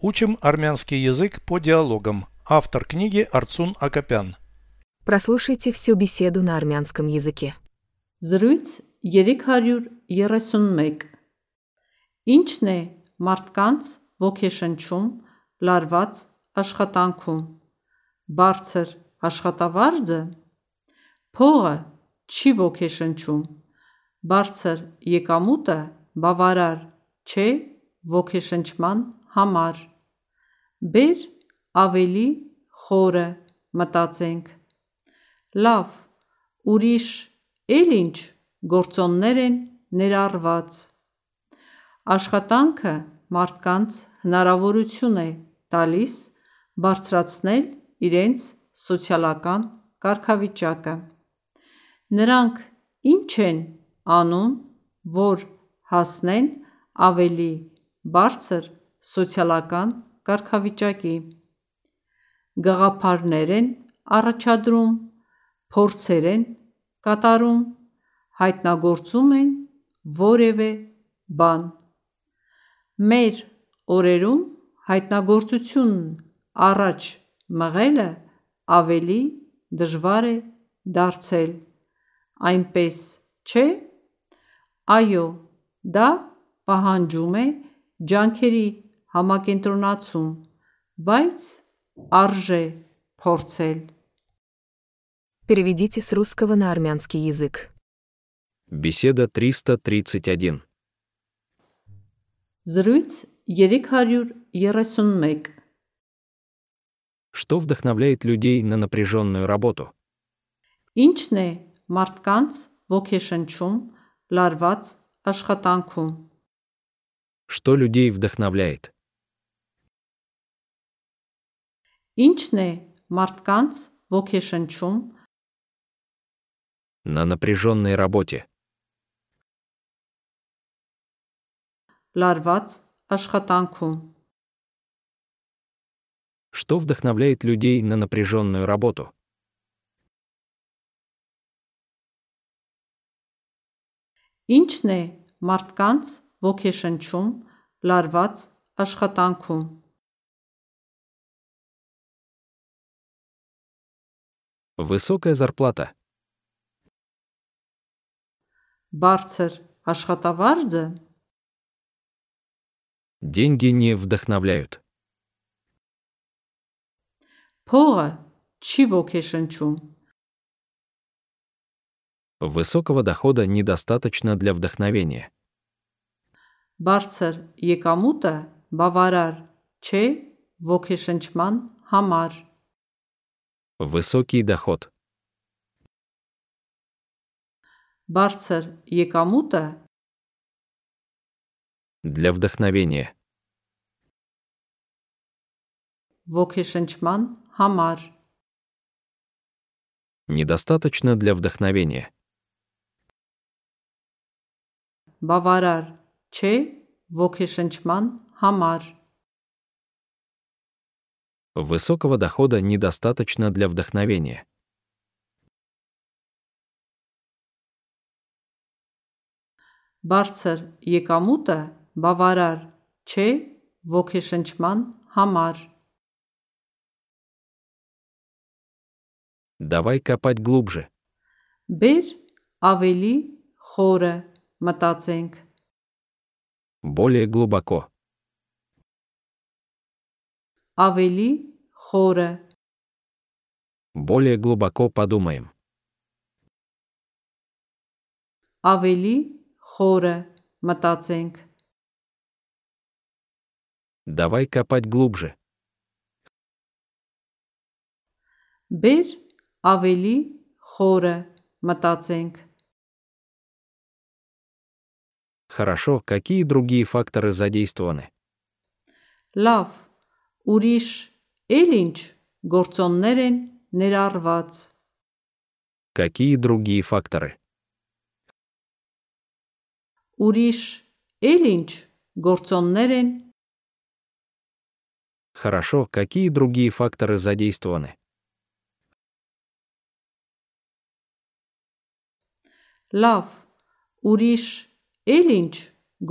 Учим армянский язык по диалогам. Автор книги Арцун Акопян. Прослушайте всю беседу на армянском языке. Զրույց 331 Ինչն է մարդկանց ոգեշնչում լարված աշխատանքում բարձր աշխատավարձը փողը չի ոգեշնչում բարձր եկամուտը բավարար չէ ոգեշնչման համար բեր ավելի խորը մտածենք լավ ուրիշ էլ ինչ գործոններ են ներառված աշխատանքը մարդկանց հնարավորություն է տալիս բարձրացնել իրենց սոցիալական կարգավիճակը: Նրանք ի՞նչ են անում, որ հասնեն ավելի բարձր սոցիալական կարգավիճակի: Գաղափարներ են առաջադրում, փորձեր են կատարում, հայտնագործում են որևէ բան: Մեր օրերում հայտնագործությունն առաջ մղելը ավելի դժվար է դարձել, այնպես չէ՞: Այո դա պահանջում է ջանքերի համակենտրոնացում, բայց արժե փորձել: Переведите с русского на армянский язык. Беседа 331. Զրույց 331 Что вдохновляет людей на напряженную работу? Ինչն է մարդկանց ոգեշնչում լարված աշխատանքում Что людей вдохновляет? Ինչն է մարդկանց ոգեշնչում На напряженной работе. լարված աշխատանքում Что вдохновляет людей на напряженную работу? Ինչն է մարդկանց ոգեշնչում լարված աշխատանքում Высокая зарплата. Բարձր աշխատավարձը Деньги не вдохновляют. փողը չի ոգեշնչում Высокого дохода недостаточно для вдохновения. Բարձր եկամուտը բավարար չէ ոգեշնչման համար Высокий доход. Բարձր եկամուտը Для вдохновения. ոգեշնչման համար Недостаточно для вдохновения. բավարար չէ ոգեշնչման համար Высокого дохода недостаточно для вдохновения. Բարձր եկամուտը բավարար չէ ոգեշնչման համար Давай копать глубже. Բեր ավելի խորը մտածենք Более глубоко. ավելի խորը Более глубоко подумаем. ավելի խորը մտածենք Давай копать глубже. Բեր ավելի խորը մտածենք Хорошо, какие другие факторы задействованы? Լավ ուրիշ էլ ինչ գործոններ են ներառված Какие другие факторы? ուրիշ էլ ինչ գործոններ են Хорошо, какие другие факторы задействованы? Լավ ուրիշ էլ ինչ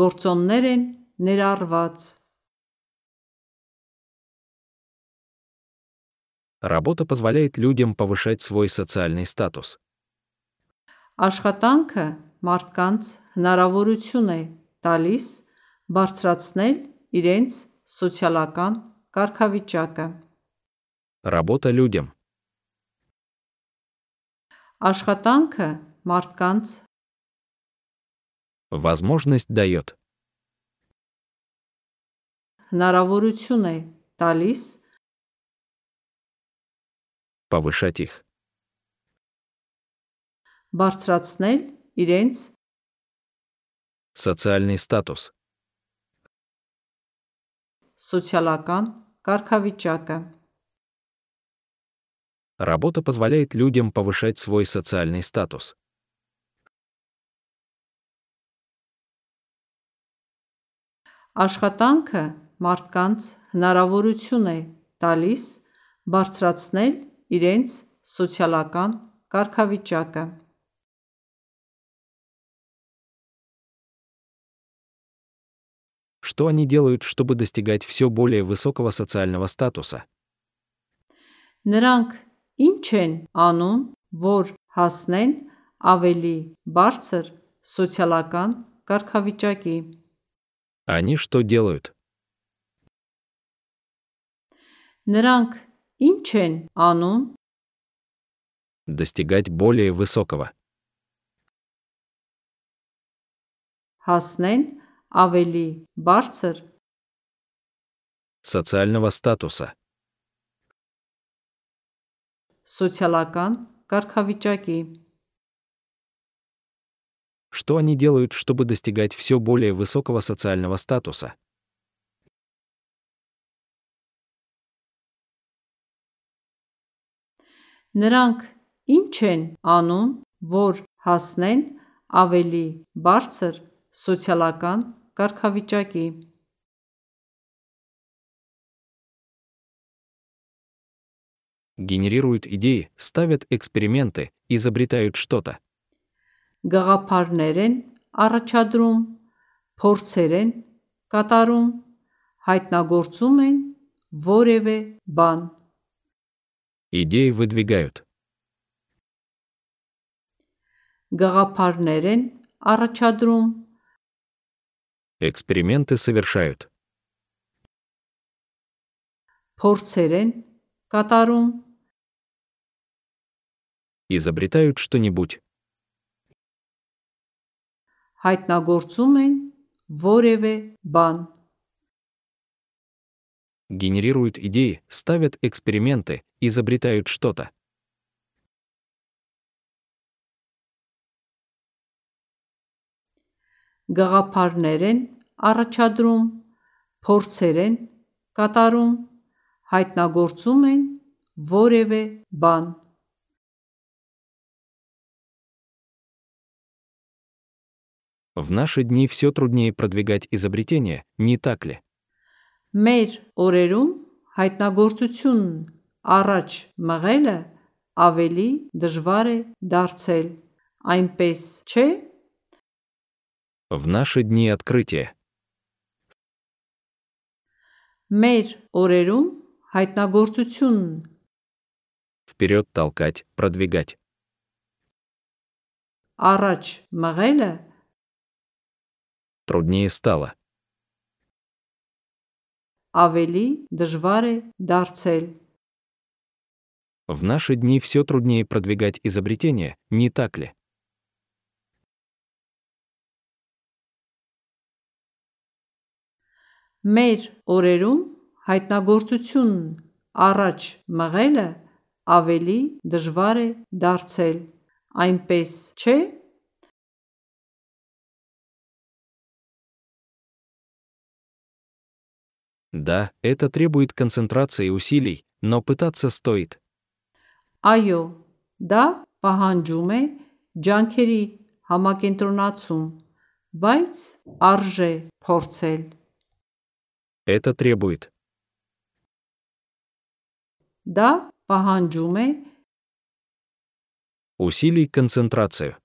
գործոններ են ներառված Работа позволяет людям повышать свой социальный статус. Աշխատանքը մարդկանց հնարավորություն է տալիս բարձրացնել իրենց սոցիալական կարգավիճակը։ Работа людям. Աշխատանքը մարդկանց Возможность дает. հնարավորություն է տալիս Повышать их. բարձրացնել իրենց Социальный статус. սոցիալական կարգավիճակը։ Работа позволяет людям повышать свой социальный статус. Աշխատանքը մարդկանց հնարավորություն է տալիս բարձրացնել իրենց սոցիալական կարգավիճակը։ Что они делают, чтобы достигать все более высокого социального статуса? Նրանք ինչ են անում, որ հասնեն ավելի բարձր սոցիալական կարգավիճակի։ Они что делают? Նրանք ինչ են անում, Достигать более высокого. հասնեն ավելի բարձր Социального статуса. սոցիալական կարգավիճակի։ Что они делают, чтобы достигать все более высокого социального статуса? Նրանք ինչ են անում, որ հասնեն ավելի բարձր սոցիալական կարգավիճակի։ Генерируют идеи, ставят эксперименты, изобретают что-то. Գաղափարներ են առաջադրում, փորձեր են կատարում, հայտնագործում են որևէ բան։ Идеи выдвигают. Գաղափարներ են առաջադրում, Эксперименты совершают. փորձեր են կատարում, Изобретают что-нибудь. հայտնագործում են որևէ բան։ Генерируют идеи, ставят эксперименты, изобретают что-то. Գաղափարներ են առաջադրում, փորձեր են կատարում, հայտնագործում են որևէ բան։ В наши дни все труднее продвигать изобретения, не так ли? Մեր օրերում հայտնագործություն առաջ մղելը ավելի դժվար է դարձել։ Այնպես չէ, В наши дни открытия. մեր օրերում հայտնագործություն Вперед толкать, продвигать. առաջ մղելը Труднее стало. ավելի դժվար է դարձել։ В наши дни все труднее продвигать изобретения, не так ли? Մեր օրերում հայտնագործություն առաջ մղելը ավելի դժվար է դարձել։ Այնպես չէ, Да, это требует концентрации усилий, но пытаться стоит. այո, դա պահանջում է ջանքերի համակենտրոնացում, բայց արժե փորձել։ Это требует. Դա պահանջում է Усилий концентрацию.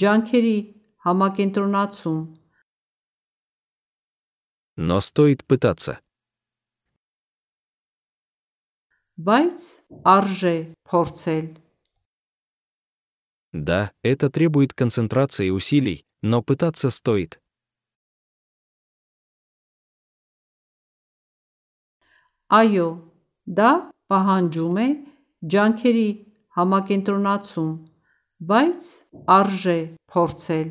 ջանքերի համակենտրոնացում, Но стоит пытаться. բայց արժե փորձել։ Да, это требует концентрации и усилий, но пытаться стоит. Այո, դա պահանջում է ջանքերի համակենտրոնացում, բայց արժե փորձել։